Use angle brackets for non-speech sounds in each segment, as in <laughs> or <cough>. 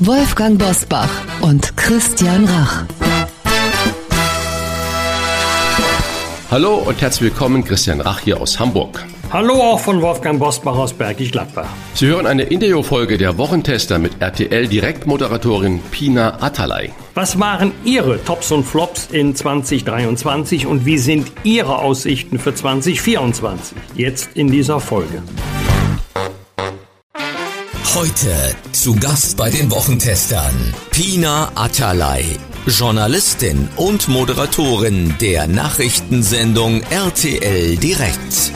Wolfgang Bosbach und Christian Rach. Hallo und herzlich willkommen, Christian Rach hier aus Hamburg. Hallo auch von Wolfgang Bosbach aus Bergisch Gladbach. Sie hören eine Interviewfolge der Wochentester mit RTL-Direktmoderatorin Pina Atalay. Was waren Ihre Tops und Flops in 2023 und wie sind Ihre Aussichten für 2024? Jetzt in dieser Folge. Heute zu Gast bei den Wochentestern Pina Atalay, Journalistin und Moderatorin der Nachrichtensendung RTL Direkt.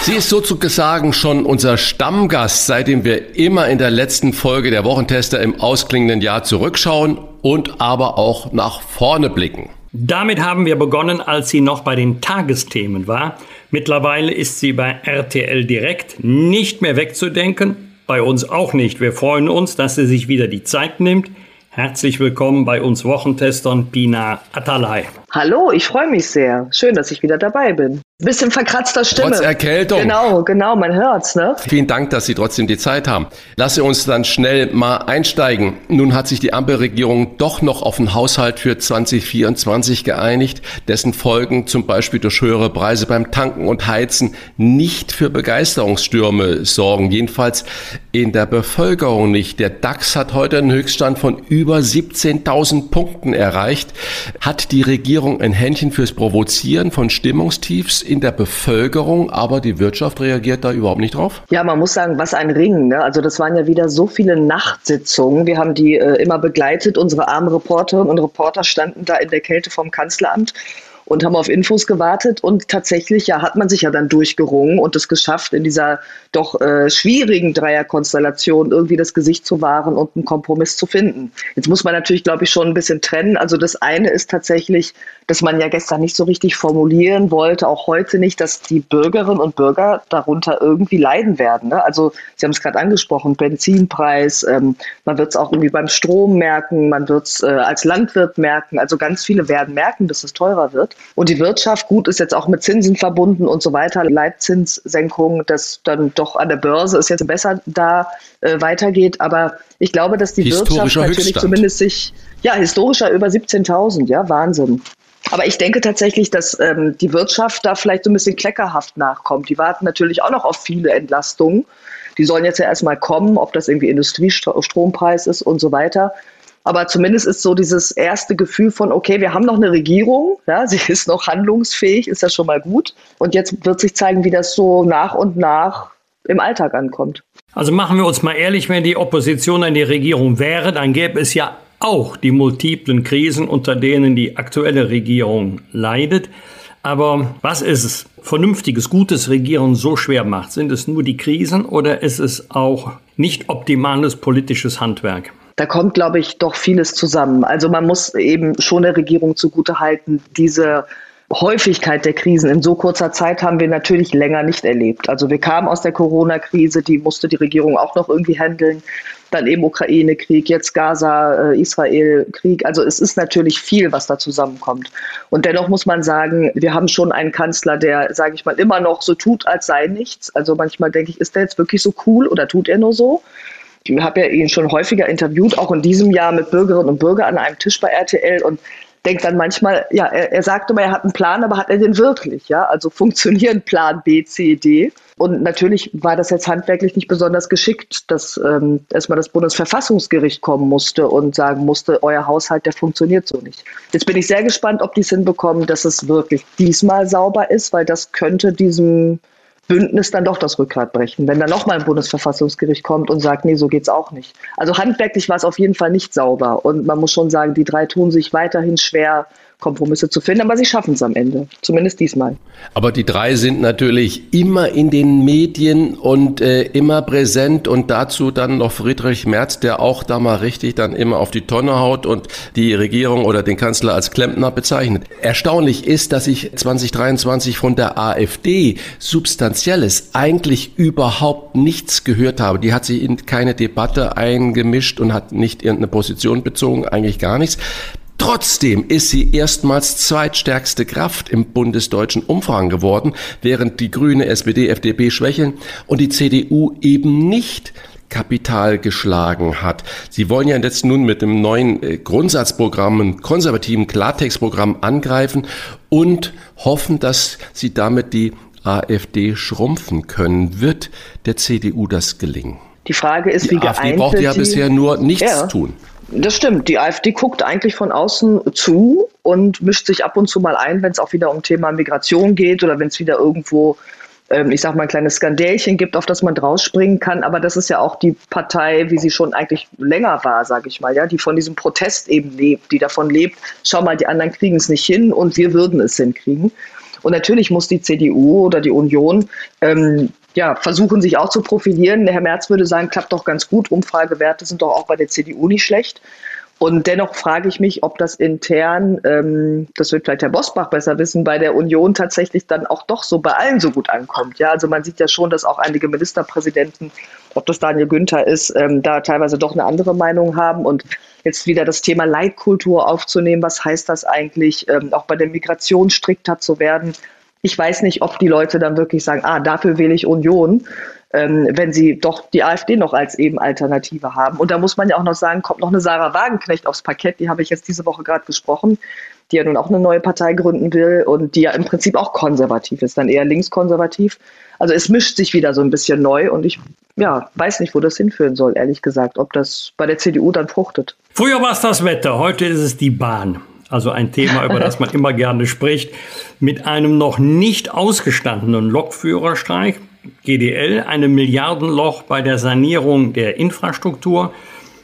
Sie ist sozusagen schon unser Stammgast, seitdem wir immer in der letzten Folge der Wochentester im ausklingenden Jahr zurückschauen und aber auch nach vorne blicken. Damit haben wir begonnen, als sie noch bei den Tagesthemen war. Mittlerweile ist sie bei RTL Direkt nicht mehr wegzudenken bei uns auch nicht. Wir freuen uns, dass sie sich wieder die Zeit nimmt. Herzlich willkommen bei uns Wochentestern Pina Atalay. Hallo, ich freue mich sehr. Schön, dass ich wieder dabei bin. Bisschen verkratzter Stimme. Trotz Erkältung. Genau, genau, man hört's, ne? Vielen Dank, dass Sie trotzdem die Zeit haben. Lasse uns dann schnell mal einsteigen. Nun hat sich die Ampelregierung doch noch auf einen Haushalt für 2024 geeinigt, dessen Folgen zum Beispiel durch höhere Preise beim Tanken und Heizen nicht für Begeisterungsstürme sorgen. Jedenfalls in der Bevölkerung nicht. Der DAX hat heute einen Höchststand von über 17.000 Punkten erreicht. Hat die Regierung ein Händchen fürs Provozieren von Stimmungstiefs in der Bevölkerung, aber die Wirtschaft reagiert da überhaupt nicht drauf? Ja, man muss sagen, was ein Ring. Ne? Also das waren ja wieder so viele Nachtsitzungen. Wir haben die äh, immer begleitet. Unsere armen Reporterinnen und Reporter standen da in der Kälte vom Kanzleramt und haben auf Infos gewartet und tatsächlich ja hat man sich ja dann durchgerungen und es geschafft, in dieser doch äh, schwierigen Dreierkonstellation irgendwie das Gesicht zu wahren und einen Kompromiss zu finden. Jetzt muss man natürlich, glaube ich, schon ein bisschen trennen. Also das eine ist tatsächlich, dass man ja gestern nicht so richtig formulieren wollte, auch heute nicht, dass die Bürgerinnen und Bürger darunter irgendwie leiden werden. Ne? Also Sie haben es gerade angesprochen, Benzinpreis, ähm, man wird es auch irgendwie beim Strom merken, man wird es äh, als Landwirt merken. Also ganz viele werden merken, dass es teurer wird. Und die Wirtschaft, gut, ist jetzt auch mit Zinsen verbunden und so weiter, Leitzinssenkung, das dann doch an der Börse ist jetzt besser da äh, weitergeht. Aber ich glaube, dass die Wirtschaft natürlich Höchststand. zumindest sich, ja, historischer über 17.000, ja, Wahnsinn. Aber ich denke tatsächlich, dass ähm, die Wirtschaft da vielleicht so ein bisschen kleckerhaft nachkommt. Die warten natürlich auch noch auf viele Entlastungen. Die sollen jetzt ja erstmal kommen, ob das irgendwie Industriestrompreis ist und so weiter. Aber zumindest ist so dieses erste Gefühl von, okay, wir haben noch eine Regierung, ja, <laughs> sie ist noch handlungsfähig, ist das schon mal gut. Und jetzt wird sich zeigen, wie das so nach und nach im Alltag ankommt. Also machen wir uns mal ehrlich, wenn die Opposition an die Regierung wäre, dann gäbe es ja auch die multiplen Krisen, unter denen die aktuelle Regierung leidet. Aber was ist es? Vernünftiges, gutes Regieren so schwer macht? Sind es nur die Krisen oder ist es auch nicht optimales politisches Handwerk? Da kommt, glaube ich, doch vieles zusammen. Also man muss eben schon der Regierung zugutehalten, diese Häufigkeit der Krisen in so kurzer Zeit haben wir natürlich länger nicht erlebt. Also wir kamen aus der Corona-Krise, die musste die Regierung auch noch irgendwie handeln. Dann eben Ukraine-Krieg, jetzt Gaza, äh, Israel-Krieg. Also es ist natürlich viel, was da zusammenkommt. Und dennoch muss man sagen, wir haben schon einen Kanzler, der, sage ich mal, immer noch so tut, als sei nichts. Also manchmal denke ich, ist der jetzt wirklich so cool oder tut er nur so? Ich habe ja ihn schon häufiger interviewt, auch in diesem Jahr mit Bürgerinnen und Bürgern an einem Tisch bei RTL und denkt dann manchmal, ja, er, er sagt immer, er hat einen Plan, aber hat er den wirklich? Ja, also funktionieren <laughs> Plan B, C, D. Und natürlich war das jetzt handwerklich nicht besonders geschickt, dass ähm, erstmal das Bundesverfassungsgericht kommen musste und sagen musste, euer Haushalt, der funktioniert so nicht. Jetzt bin ich sehr gespannt, ob die es hinbekommen, dass es wirklich diesmal sauber ist, weil das könnte diesem Bündnis dann doch das Rückgrat brechen, wenn dann nochmal ein Bundesverfassungsgericht kommt und sagt, nee, so geht's auch nicht. Also handwerklich war es auf jeden Fall nicht sauber. Und man muss schon sagen, die drei tun sich weiterhin schwer, Kompromisse zu finden, aber sie schaffen es am Ende, zumindest diesmal. Aber die drei sind natürlich immer in den Medien und äh, immer präsent und dazu dann noch Friedrich Merz, der auch da mal richtig dann immer auf die Tonne haut und die Regierung oder den Kanzler als Klempner bezeichnet. Erstaunlich ist, dass ich 2023 von der AfD substanzielles eigentlich überhaupt nichts gehört habe. Die hat sich in keine Debatte eingemischt und hat nicht irgendeine Position bezogen, eigentlich gar nichts. Trotzdem ist sie erstmals zweitstärkste Kraft im bundesdeutschen Umfang geworden, während die Grüne, SPD, FDP schwächeln und die CDU eben nicht Kapital geschlagen hat. Sie wollen ja jetzt nun mit dem neuen äh, Grundsatzprogramm, einem konservativen Klartextprogramm angreifen und hoffen, dass sie damit die AfD schrumpfen können. Wird der CDU das gelingen? Die Frage ist, die wie AfD geeint braucht ja bisher nur nichts ja. tun. Das stimmt. Die AfD guckt eigentlich von außen zu und mischt sich ab und zu mal ein, wenn es auch wieder um Thema Migration geht oder wenn es wieder irgendwo, ähm, ich sag mal, ein kleines Skandälchen gibt, auf das man drausspringen kann. Aber das ist ja auch die Partei, wie sie schon eigentlich länger war, sage ich mal, ja, die von diesem Protest eben lebt, die davon lebt, schau mal, die anderen kriegen es nicht hin und wir würden es hinkriegen. Und natürlich muss die CDU oder die Union ähm, ja, versuchen sich auch zu profilieren. Der Herr Merz würde sagen, klappt doch ganz gut. Umfragewerte sind doch auch bei der CDU nicht schlecht. Und dennoch frage ich mich, ob das intern, ähm, das wird vielleicht Herr Bosbach besser wissen, bei der Union tatsächlich dann auch doch so bei allen so gut ankommt. Ja, also man sieht ja schon, dass auch einige Ministerpräsidenten, ob das Daniel Günther ist, ähm, da teilweise doch eine andere Meinung haben. Und jetzt wieder das Thema Leitkultur aufzunehmen, was heißt das eigentlich, ähm, auch bei der Migration strikter zu werden, ich weiß nicht, ob die Leute dann wirklich sagen, ah, dafür wähle ich Union, ähm, wenn sie doch die AfD noch als eben Alternative haben. Und da muss man ja auch noch sagen, kommt noch eine Sarah Wagenknecht aufs Parkett, die habe ich jetzt diese Woche gerade gesprochen, die ja nun auch eine neue Partei gründen will und die ja im Prinzip auch konservativ ist, dann eher linkskonservativ. Also es mischt sich wieder so ein bisschen neu und ich ja, weiß nicht, wo das hinführen soll, ehrlich gesagt, ob das bei der CDU dann fruchtet. Früher war es das Wetter, heute ist es die Bahn also ein Thema, über das man immer gerne spricht, mit einem noch nicht ausgestandenen Lokführerstreik, GDL, einem Milliardenloch bei der Sanierung der Infrastruktur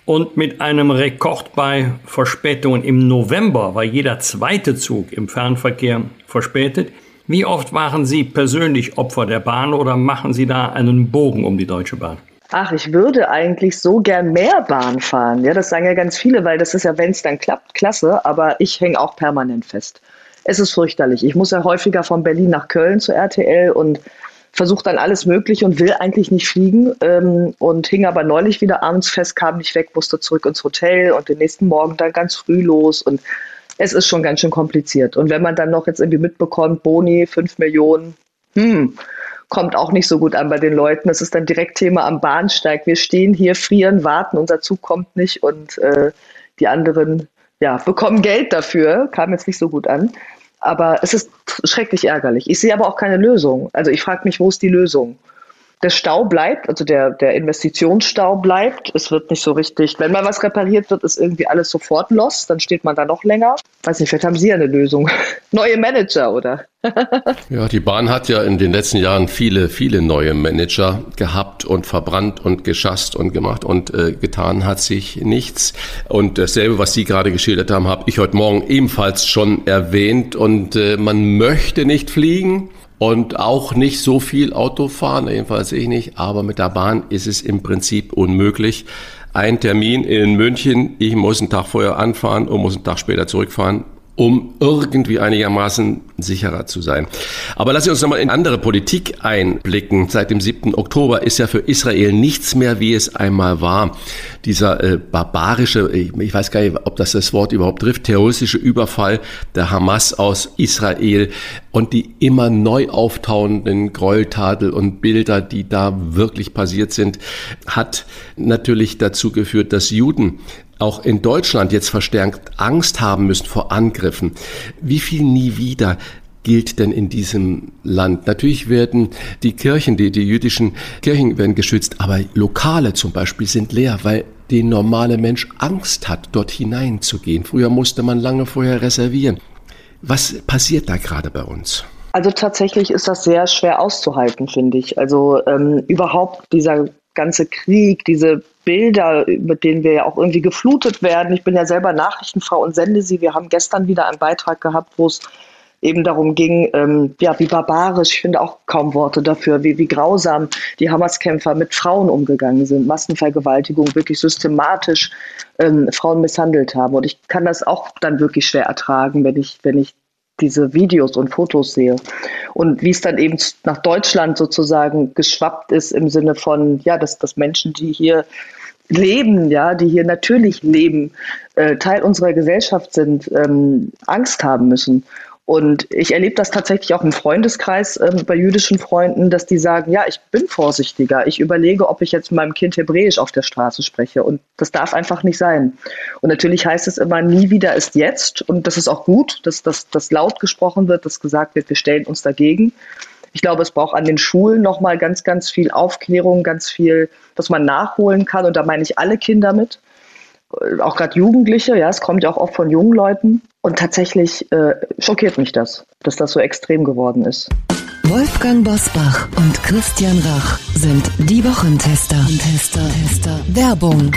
und mit einem Rekord bei Verspätungen im November war jeder zweite Zug im Fernverkehr verspätet. Wie oft waren Sie persönlich Opfer der Bahn oder machen Sie da einen Bogen um die Deutsche Bahn? Ach, ich würde eigentlich so gern mehr Bahn fahren. Ja, das sagen ja ganz viele, weil das ist ja, wenn es dann klappt, klasse, aber ich hänge auch permanent fest. Es ist fürchterlich. Ich muss ja häufiger von Berlin nach Köln zur RTL und versuche dann alles Mögliche und will eigentlich nicht fliegen ähm, und hing aber neulich wieder abends fest, kam nicht weg, musste zurück ins Hotel und den nächsten Morgen dann ganz früh los und es ist schon ganz schön kompliziert. Und wenn man dann noch jetzt irgendwie mitbekommt, Boni, 5 Millionen, hm, kommt auch nicht so gut an bei den Leuten. Das ist dann direkt Thema am Bahnsteig. Wir stehen hier, frieren, warten, unser Zug kommt nicht und äh, die anderen ja, bekommen Geld dafür. Kam jetzt nicht so gut an. Aber es ist schrecklich ärgerlich. Ich sehe aber auch keine Lösung. Also ich frage mich, wo ist die Lösung? Der Stau bleibt, also der, der Investitionsstau bleibt. Es wird nicht so richtig, wenn mal was repariert wird, ist irgendwie alles sofort los, dann steht man da noch länger. Weiß nicht, vielleicht haben Sie ja eine Lösung. <laughs> Neue Manager, oder? <laughs> ja, die Bahn hat ja in den letzten Jahren viele, viele neue Manager gehabt und verbrannt und geschasst und gemacht und äh, getan hat sich nichts. Und dasselbe, was Sie gerade geschildert haben, habe ich heute Morgen ebenfalls schon erwähnt. Und äh, man möchte nicht fliegen und auch nicht so viel Auto fahren, jedenfalls ich nicht, aber mit der Bahn ist es im Prinzip unmöglich. Ein Termin in München, ich muss einen Tag vorher anfahren und muss einen Tag später zurückfahren, um irgendwie einigermaßen sicherer zu sein. Aber lassen Sie uns nochmal in andere Politik einblicken. Seit dem 7. Oktober ist ja für Israel nichts mehr, wie es einmal war. Dieser äh, barbarische, ich weiß gar nicht, ob das das Wort überhaupt trifft, terroristische Überfall der Hamas aus Israel und die immer neu auftauenden Gräueltaten und Bilder, die da wirklich passiert sind, hat natürlich dazu geführt, dass Juden auch in Deutschland jetzt verstärkt Angst haben müssen vor Angriffen. Wie viel nie wieder gilt denn in diesem Land? Natürlich werden die Kirchen, die, die jüdischen Kirchen werden geschützt, aber Lokale zum Beispiel sind leer, weil der normale Mensch Angst hat, dort hineinzugehen. Früher musste man lange vorher reservieren. Was passiert da gerade bei uns? Also tatsächlich ist das sehr schwer auszuhalten, finde ich. Also ähm, überhaupt dieser ganze Krieg, diese Bilder, mit denen wir ja auch irgendwie geflutet werden. Ich bin ja selber Nachrichtenfrau und sende sie. Wir haben gestern wieder einen Beitrag gehabt, wo es eben darum ging, ähm, ja, wie barbarisch, ich finde auch kaum Worte dafür, wie, wie grausam die Hamas-Kämpfer mit Frauen umgegangen sind, Massenvergewaltigung, wirklich systematisch ähm, Frauen misshandelt haben. Und ich kann das auch dann wirklich schwer ertragen, wenn ich, wenn ich diese Videos und Fotos sehe. Und wie es dann eben nach Deutschland sozusagen geschwappt ist im Sinne von, ja, dass, dass Menschen, die hier leben, ja, die hier natürlich leben, äh, Teil unserer Gesellschaft sind, ähm, Angst haben müssen. Und ich erlebe das tatsächlich auch im Freundeskreis äh, bei jüdischen Freunden, dass die sagen, ja, ich bin vorsichtiger. Ich überlege, ob ich jetzt mit meinem Kind Hebräisch auf der Straße spreche. Und das darf einfach nicht sein. Und natürlich heißt es immer, nie wieder ist jetzt. Und das ist auch gut, dass das laut gesprochen wird, dass gesagt wird, wir stellen uns dagegen. Ich glaube, es braucht an den Schulen nochmal ganz, ganz viel Aufklärung, ganz viel, dass man nachholen kann. Und da meine ich alle Kinder mit auch gerade Jugendliche, ja, es kommt ja auch oft von jungen Leuten. Und tatsächlich äh, schockiert mich das, dass das so extrem geworden ist. Wolfgang Bosbach und Christian Rach sind die Wochentester. Tester, Tester. Werbung.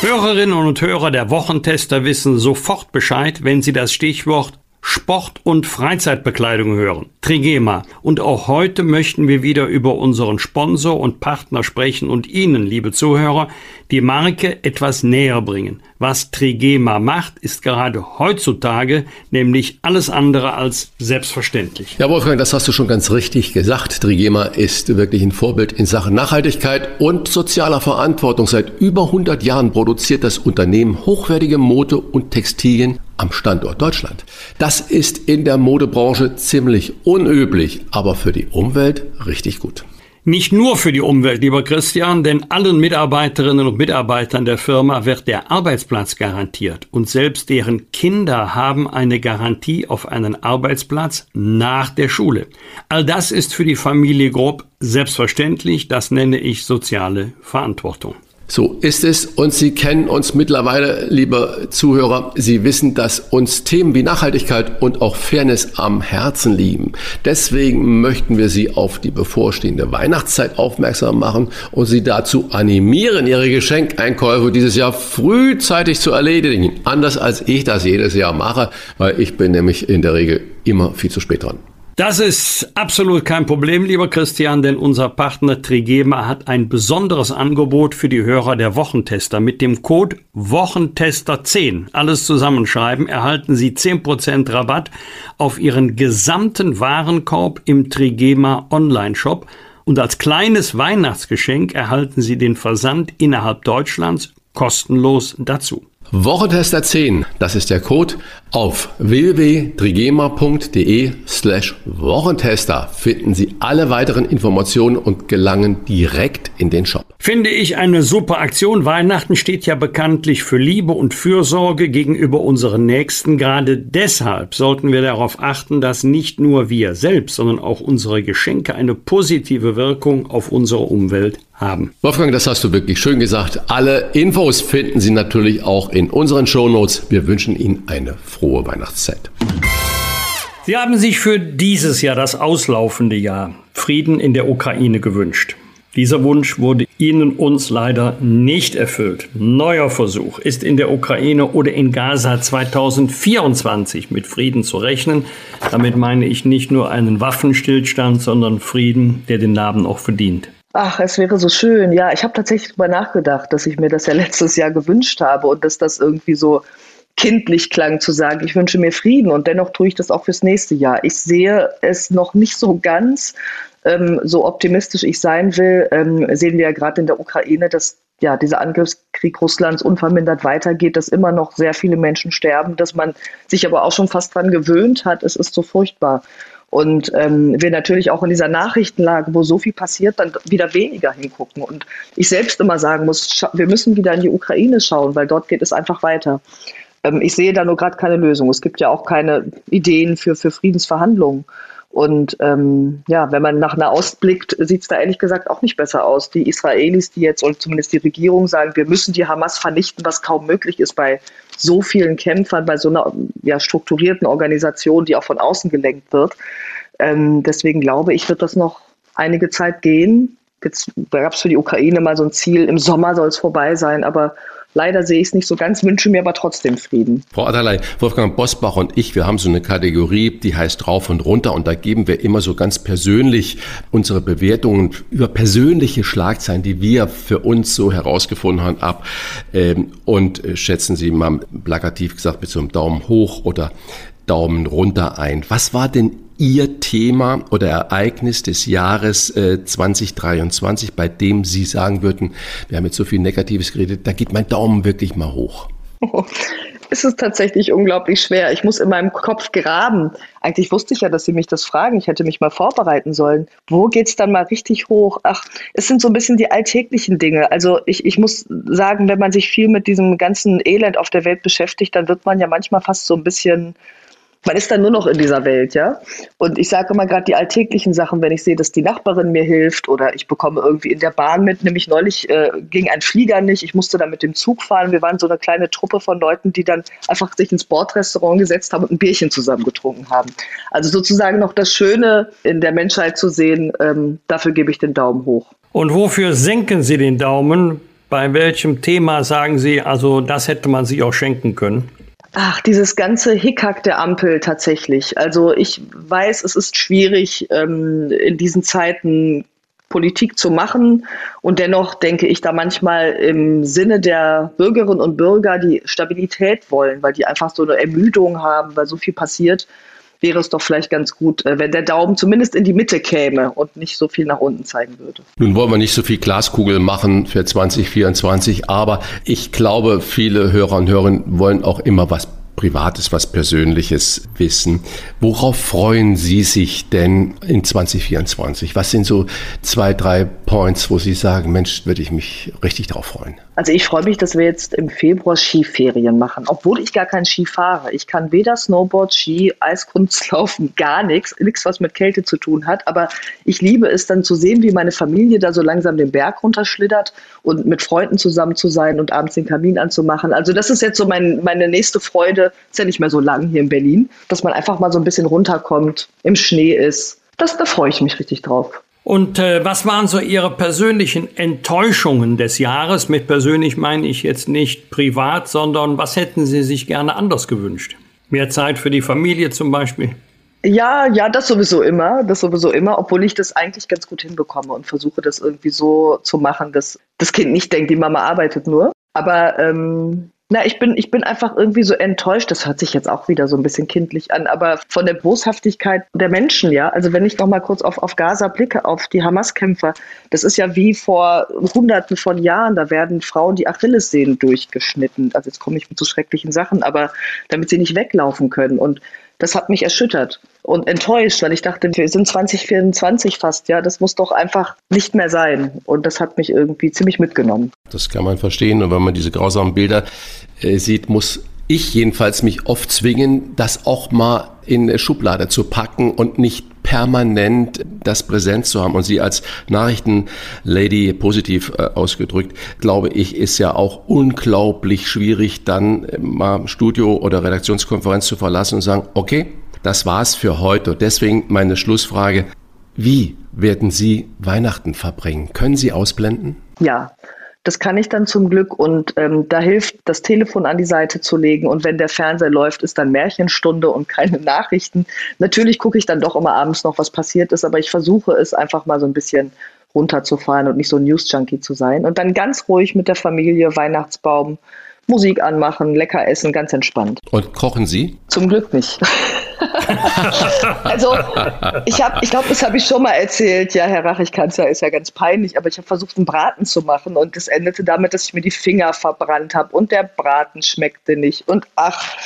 Hörerinnen und Hörer der Wochentester wissen sofort Bescheid, wenn sie das Stichwort Sport- und Freizeitbekleidung hören. Trigema. Und auch heute möchten wir wieder über unseren Sponsor und Partner sprechen und Ihnen, liebe Zuhörer, die Marke etwas näher bringen. Was Trigema macht, ist gerade heutzutage nämlich alles andere als selbstverständlich. Ja, Wolfgang, das hast du schon ganz richtig gesagt. Trigema ist wirklich ein Vorbild in Sachen Nachhaltigkeit und sozialer Verantwortung. Seit über 100 Jahren produziert das Unternehmen hochwertige Mode und Textilien am Standort Deutschland. Das ist in der Modebranche ziemlich unüblich, aber für die Umwelt richtig gut. Nicht nur für die Umwelt, lieber Christian, denn allen Mitarbeiterinnen und Mitarbeitern der Firma wird der Arbeitsplatz garantiert und selbst deren Kinder haben eine Garantie auf einen Arbeitsplatz nach der Schule. All das ist für die Familie Grob selbstverständlich, das nenne ich soziale Verantwortung. So ist es und Sie kennen uns mittlerweile, liebe Zuhörer. Sie wissen, dass uns Themen wie Nachhaltigkeit und auch Fairness am Herzen liegen. Deswegen möchten wir Sie auf die bevorstehende Weihnachtszeit aufmerksam machen und Sie dazu animieren, Ihre Geschenkeinkäufe dieses Jahr frühzeitig zu erledigen. Anders als ich das jedes Jahr mache, weil ich bin nämlich in der Regel immer viel zu spät dran. Das ist absolut kein Problem, lieber Christian, denn unser Partner Trigema hat ein besonderes Angebot für die Hörer der Wochentester. Mit dem Code Wochentester10, alles zusammenschreiben, erhalten Sie 10% Rabatt auf Ihren gesamten Warenkorb im Trigema Online-Shop. Und als kleines Weihnachtsgeschenk erhalten Sie den Versand innerhalb Deutschlands kostenlos dazu. Wochentester 10, das ist der Code. Auf www.trigema.de slash Wochentester finden Sie alle weiteren Informationen und gelangen direkt in den Shop. Finde ich eine super Aktion. Weihnachten steht ja bekanntlich für Liebe und Fürsorge gegenüber unseren Nächsten. Gerade deshalb sollten wir darauf achten, dass nicht nur wir selbst, sondern auch unsere Geschenke eine positive Wirkung auf unsere Umwelt haben. Wolfgang, das hast du wirklich schön gesagt. Alle Infos finden Sie natürlich auch in unseren Shownotes. Wir wünschen Ihnen eine frohe Weihnachtszeit. Sie haben sich für dieses Jahr, das auslaufende Jahr, Frieden in der Ukraine gewünscht. Dieser Wunsch wurde Ihnen uns leider nicht erfüllt. Neuer Versuch ist in der Ukraine oder in Gaza 2024 mit Frieden zu rechnen. Damit meine ich nicht nur einen Waffenstillstand, sondern Frieden, der den Namen auch verdient. Ach, es wäre so schön. Ja, ich habe tatsächlich darüber nachgedacht, dass ich mir das ja letztes Jahr gewünscht habe und dass das irgendwie so kindlich klang zu sagen, ich wünsche mir Frieden und dennoch tue ich das auch fürs nächste Jahr. Ich sehe es noch nicht so ganz, ähm, so optimistisch ich sein will, ähm, sehen wir ja gerade in der Ukraine, dass ja, dieser Angriffskrieg Russlands unvermindert weitergeht, dass immer noch sehr viele Menschen sterben, dass man sich aber auch schon fast dran gewöhnt hat. Es ist so furchtbar. Und ähm, wir natürlich auch in dieser Nachrichtenlage, wo so viel passiert, dann wieder weniger hingucken. Und ich selbst immer sagen muss, wir müssen wieder in die Ukraine schauen, weil dort geht es einfach weiter. Ähm, ich sehe da nur gerade keine Lösung. Es gibt ja auch keine Ideen für, für Friedensverhandlungen. Und ähm, ja, wenn man nach Nahost blickt, sieht es da ehrlich gesagt auch nicht besser aus. Die Israelis, die jetzt, oder zumindest die Regierung sagen, wir müssen die Hamas vernichten, was kaum möglich ist bei so vielen Kämpfern, bei so einer ja, strukturierten Organisation, die auch von außen gelenkt wird. Ähm, deswegen glaube ich, wird das noch einige Zeit gehen. Jetzt gab es für die Ukraine mal so ein Ziel, im Sommer soll es vorbei sein, aber Leider sehe ich es nicht so ganz, wünsche mir aber trotzdem Frieden. Frau Adalay, Wolfgang Bosbach und ich, wir haben so eine Kategorie, die heißt rauf und runter und da geben wir immer so ganz persönlich unsere Bewertungen über persönliche Schlagzeilen, die wir für uns so herausgefunden haben, ab ähm, und äh, schätzen Sie mal plakativ gesagt mit so einem Daumen hoch oder Daumen runter ein. Was war denn Ihr Thema oder Ereignis des Jahres äh, 2023, bei dem Sie sagen würden, wir haben jetzt so viel Negatives geredet, da geht mein Daumen wirklich mal hoch? <laughs> es ist tatsächlich unglaublich schwer. Ich muss in meinem Kopf graben. Eigentlich wusste ich ja, dass Sie mich das fragen. Ich hätte mich mal vorbereiten sollen. Wo geht es dann mal richtig hoch? Ach, es sind so ein bisschen die alltäglichen Dinge. Also ich, ich muss sagen, wenn man sich viel mit diesem ganzen Elend auf der Welt beschäftigt, dann wird man ja manchmal fast so ein bisschen man ist dann nur noch in dieser Welt, ja. Und ich sage immer gerade die alltäglichen Sachen, wenn ich sehe, dass die Nachbarin mir hilft oder ich bekomme irgendwie in der Bahn mit. Nämlich neulich äh, ging ein Flieger nicht, ich musste dann mit dem Zug fahren. Wir waren so eine kleine Truppe von Leuten, die dann einfach sich ins Bordrestaurant gesetzt haben und ein Bierchen zusammen getrunken haben. Also sozusagen noch das Schöne in der Menschheit zu sehen, ähm, dafür gebe ich den Daumen hoch. Und wofür senken Sie den Daumen? Bei welchem Thema sagen Sie, also das hätte man sich auch schenken können? Ach, dieses ganze Hickhack der Ampel tatsächlich. Also ich weiß, es ist schwierig, ähm, in diesen Zeiten Politik zu machen. Und dennoch denke ich da manchmal im Sinne der Bürgerinnen und Bürger, die Stabilität wollen, weil die einfach so eine Ermüdung haben, weil so viel passiert, wäre es doch vielleicht ganz gut, äh, wenn der Daumen zumindest in die Mitte käme und nicht so viel nach unten zeigen würde. Nun wollen wir nicht so viel Glaskugel machen für 2024, aber ich glaube, viele Hörer und Hörerinnen wollen auch immer was Privates, was Persönliches wissen. Worauf freuen Sie sich denn in 2024? Was sind so zwei, drei Points, wo Sie sagen, Mensch, würde ich mich richtig darauf freuen? Also ich freue mich, dass wir jetzt im Februar Skiferien machen, obwohl ich gar kein Ski fahre. Ich kann weder Snowboard, Ski, Eiskunstlaufen, gar nichts, nichts, was mit Kälte zu tun hat. Aber ich liebe es dann zu sehen, wie meine Familie da so langsam den Berg runterschlittert und mit Freunden zusammen zu sein und abends den Kamin anzumachen. Also das ist jetzt so mein, meine nächste Freude. Ist ja nicht mehr so lang hier in Berlin, dass man einfach mal so ein bisschen runterkommt, im Schnee ist. Das, da freue ich mich richtig drauf. Und äh, was waren so Ihre persönlichen Enttäuschungen des Jahres? Mit persönlich meine ich jetzt nicht privat, sondern was hätten Sie sich gerne anders gewünscht? Mehr Zeit für die Familie zum Beispiel? Ja, ja, das sowieso immer, das sowieso immer, obwohl ich das eigentlich ganz gut hinbekomme und versuche das irgendwie so zu machen, dass das Kind nicht denkt, die Mama arbeitet nur. Aber ähm, na, ich bin, ich bin einfach irgendwie so enttäuscht. Das hört sich jetzt auch wieder so ein bisschen kindlich an, aber von der Boshaftigkeit der Menschen, ja. Also wenn ich noch mal kurz auf, auf Gaza blicke, auf die Hamas-Kämpfer, das ist ja wie vor Hunderten von Jahren. Da werden Frauen die Achillessehnen durchgeschnitten. Also jetzt komme ich mit so schrecklichen Sachen, aber damit sie nicht weglaufen können. Und das hat mich erschüttert und enttäuscht, weil ich dachte, wir sind 2024 fast, ja, das muss doch einfach nicht mehr sein. Und das hat mich irgendwie ziemlich mitgenommen. Das kann man verstehen. Und wenn man diese grausamen Bilder äh, sieht, muss ich jedenfalls mich oft zwingen, das auch mal in eine Schublade zu packen und nicht permanent das Präsenz zu haben. Und Sie als Nachrichtenlady positiv äh, ausgedrückt, glaube ich, ist ja auch unglaublich schwierig, dann äh, mal Studio oder Redaktionskonferenz zu verlassen und sagen, okay, das war's für heute. deswegen meine Schlussfrage. Wie werden Sie Weihnachten verbringen? Können Sie ausblenden? Ja, das kann ich dann zum Glück und ähm, da hilft, das Telefon an die Seite zu legen und wenn der Fernseher läuft, ist dann Märchenstunde und keine <laughs> Nachrichten. Natürlich gucke ich dann doch immer abends noch, was passiert ist, aber ich versuche es einfach mal so ein bisschen runterzufahren und nicht so ein News-Junkie zu sein. Und dann ganz ruhig mit der Familie, Weihnachtsbaum, Musik anmachen, lecker essen, ganz entspannt. Und kochen Sie? Zum Glück nicht. <laughs> <laughs> also ich habe, ich glaube, das habe ich schon mal erzählt. Ja, Herr Rach, ich kann es ja, ist ja ganz peinlich, aber ich habe versucht, einen Braten zu machen und das endete damit, dass ich mir die Finger verbrannt habe und der Braten schmeckte nicht. Und ach,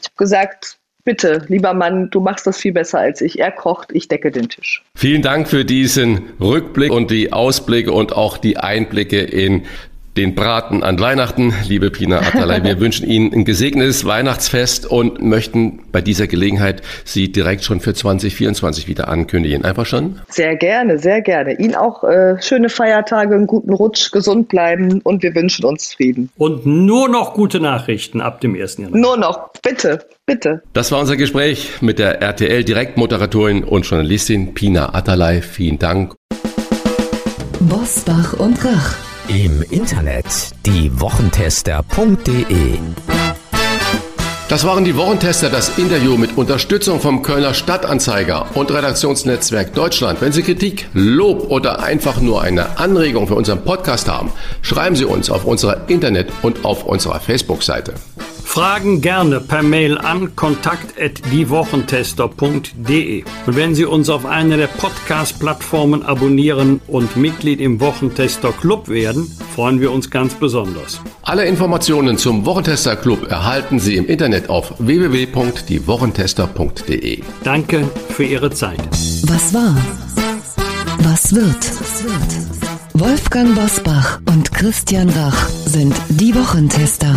ich habe gesagt, Bitte, lieber Mann, du machst das viel besser als ich. Er kocht, ich decke den Tisch. Vielen Dank für diesen Rückblick und die Ausblicke und auch die Einblicke in den Braten an Weihnachten. Liebe Pina Atalay, wir <laughs> wünschen Ihnen ein gesegnetes Weihnachtsfest und möchten bei dieser Gelegenheit Sie direkt schon für 2024 wieder ankündigen. Einfach schon? Sehr gerne, sehr gerne. Ihnen auch äh, schöne Feiertage, einen guten Rutsch, gesund bleiben und wir wünschen uns Frieden. Und nur noch gute Nachrichten ab dem 1. Januar. Nur noch, bitte, bitte. Das war unser Gespräch mit der RTL-Direktmoderatorin und Journalistin Pina Atalay. Vielen Dank. Bosbach und Rach. Im Internet diewochentester.de Das waren die Wochentester, das Interview mit Unterstützung vom Kölner Stadtanzeiger und Redaktionsnetzwerk Deutschland. Wenn Sie Kritik, Lob oder einfach nur eine Anregung für unseren Podcast haben, schreiben Sie uns auf unserer Internet- und auf unserer Facebook-Seite. Fragen gerne per Mail an kontakt@diewochentester.de. Und wenn Sie uns auf einer der Podcast-Plattformen abonnieren und Mitglied im Wochentester Club werden, freuen wir uns ganz besonders. Alle Informationen zum Wochentester Club erhalten Sie im Internet auf www.diewochentester.de. Danke für Ihre Zeit. Was war? Was wird? Wolfgang Bosbach und Christian Rach sind die Wochentester.